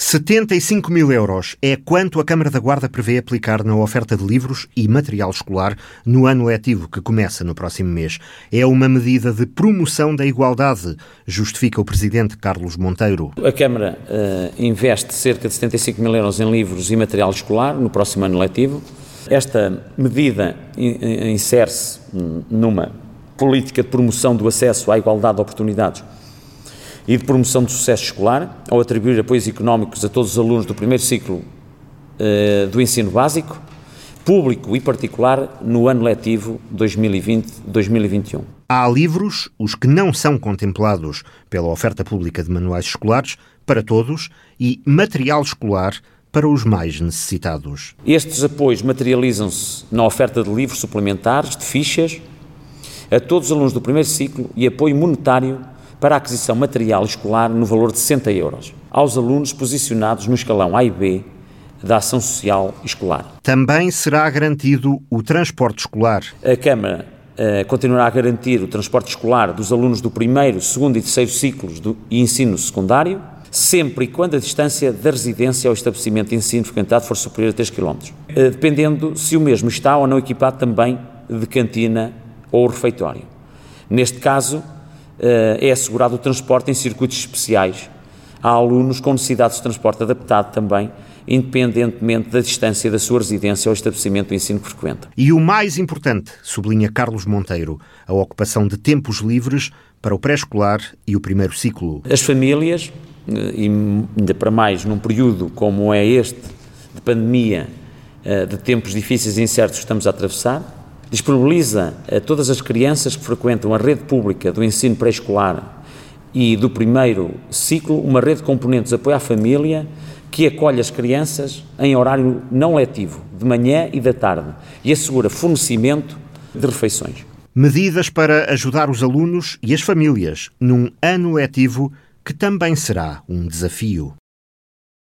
75 mil euros é quanto a Câmara da Guarda prevê aplicar na oferta de livros e material escolar no ano letivo que começa no próximo mês. É uma medida de promoção da igualdade, justifica o Presidente Carlos Monteiro. A Câmara uh, investe cerca de 75 mil euros em livros e material escolar no próximo ano letivo. Esta medida insere-se numa política de promoção do acesso à igualdade de oportunidades e de promoção do sucesso escolar, ao atribuir apoios económicos a todos os alunos do primeiro ciclo uh, do ensino básico, público e particular, no ano letivo 2020-2021. Há livros, os que não são contemplados pela oferta pública de manuais escolares, para todos, e material escolar para os mais necessitados. Estes apoios materializam-se na oferta de livros suplementares, de fichas, a todos os alunos do primeiro ciclo e apoio monetário para a aquisição material escolar no valor de 60 euros, aos alunos posicionados no escalão A e B da ação social escolar. Também será garantido o transporte escolar. A Câmara uh, continuará a garantir o transporte escolar dos alunos do primeiro, segundo e terceiro ciclos do ensino secundário, sempre e quando a distância da residência ao estabelecimento de ensino frequentado for superior a 3 km, uh, dependendo se o mesmo está ou não equipado também de cantina ou refeitório. Neste caso, é assegurado o transporte em circuitos especiais a alunos com necessidades de transporte adaptado também, independentemente da distância da sua residência ao estabelecimento de ensino que frequenta. E o mais importante, sublinha Carlos Monteiro, a ocupação de tempos livres para o pré-escolar e o primeiro ciclo. As famílias, eh, e ainda para mais num período como é este, de pandemia, eh, de tempos difíceis e incertos que estamos a atravessar, disponibiliza a todas as crianças que frequentam a rede pública do ensino pré-escolar e do primeiro ciclo uma rede de componentes de apoio à família que acolhe as crianças em horário não letivo, de manhã e da tarde, e assegura fornecimento de refeições. Medidas para ajudar os alunos e as famílias num ano letivo que também será um desafio.